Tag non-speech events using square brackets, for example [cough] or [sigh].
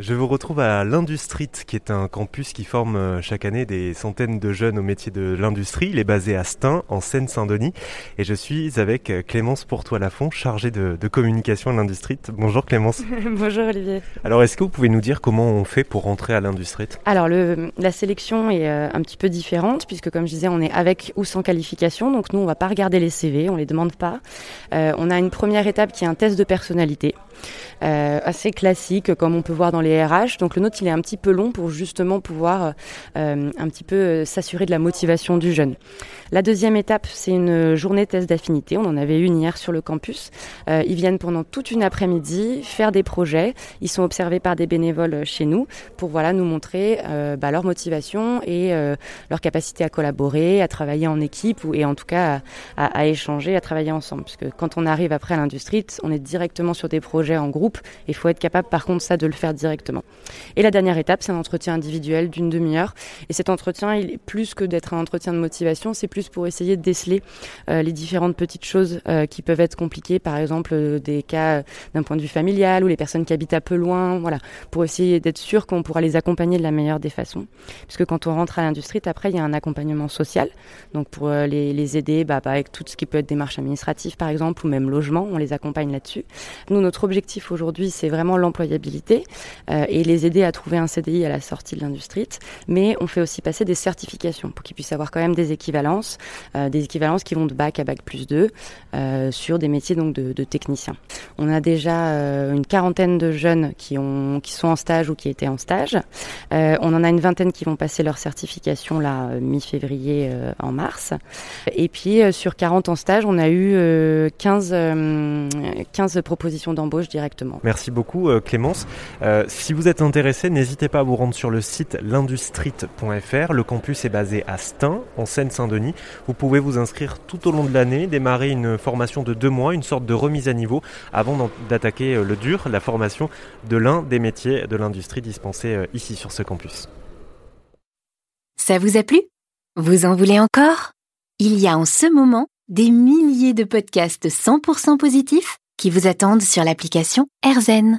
Je vous retrouve à l'Industrie, qui est un campus qui forme euh, chaque année des centaines de jeunes au métier de l'industrie. Il est basé à Stein, en Seine-Saint-Denis. Et je suis avec euh, Clémence Pourtois-Lafont, chargée de, communication à l'Industrie. Bonjour Clémence. [laughs] Bonjour Olivier. Alors, est-ce que vous pouvez nous dire comment on fait pour rentrer à l'Industrie Alors, le, la sélection est euh, un petit peu différente, puisque comme je disais, on est avec ou sans qualification. Donc, nous, on va pas regarder les CV, on les demande pas. on a une première étape qui est un test de personnalité. Euh, assez classique comme on peut voir dans les Donc le nôtre il est un petit peu long pour justement pouvoir euh, un petit peu euh, s'assurer de la motivation du jeune. La deuxième étape c'est une journée test d'affinité. On en avait une hier sur le campus. ils viennent pendant toute une après-midi faire des projets. Ils sont observés par des bénévoles chez nous pour voilà nous montrer bah, leur motivation et leur capacité à collaborer, à travailler en équipe ou, et en tout cas à échanger, à travailler ensemble. Parce que quand on arrive après à l'industrie, on est directement sur des projets en groupe. Il faut être capable, par contre, ça, de le faire directement. Et la dernière étape, c'est un entretien individuel d'une demi-heure. Et cet entretien, il est plus que d'être un entretien de motivation, c'est plus pour essayer de déceler euh, les différentes petites choses euh, qui peuvent être compliquées, par exemple euh, des cas d'un point de vue familial ou les personnes qui habitent un peu loin, voilà, pour essayer d'être sûr qu'on pourra les accompagner de la meilleure des façons. Puisque quand on rentre à l'industrie, après, il y a un accompagnement social, donc pour les, aider bah, bah, avec tout ce qui peut être démarche administrative, par exemple, ou même logement, on les accompagne là-dessus. Nous, notre objectif aujourd'hui, c'est vraiment l'employabilité euh, et les aider à trouver un CDI à la sortie de l'industrie. Mais on fait aussi passer des certifications pour qu'ils puissent avoir quand même des équivalences, euh, des équivalences qui vont de bac à bac plus 2 euh, sur des métiers donc de, de techniciens. On a déjà une quarantaine de jeunes qui, ont, qui sont en stage ou qui étaient en stage. on en a une vingtaine qui vont passer leur certification là mi-février en mars. Et puis sur 40 en stage, on a eu 15, 15 propositions d'embauche directement. Merci beaucoup Clémence. Si vous êtes intéressé, n'hésitez pas à vous rendre sur le site l'industrie.fr. Le campus est basé à Stein, en Seine-Saint-Denis. Vous pouvez vous inscrire tout au long de l'année, démarrer une formation de deux mois, une sorte de remise à niveau, avant d'attaquer euh, le dur, la formation de l'un des métiers de l'industrie dispensés ici sur ce campus. Ça vous a plu? Vous en voulez encore? Il y a en ce moment des milliers de podcasts 100% positifs qui vous attendent sur l'application AirZen.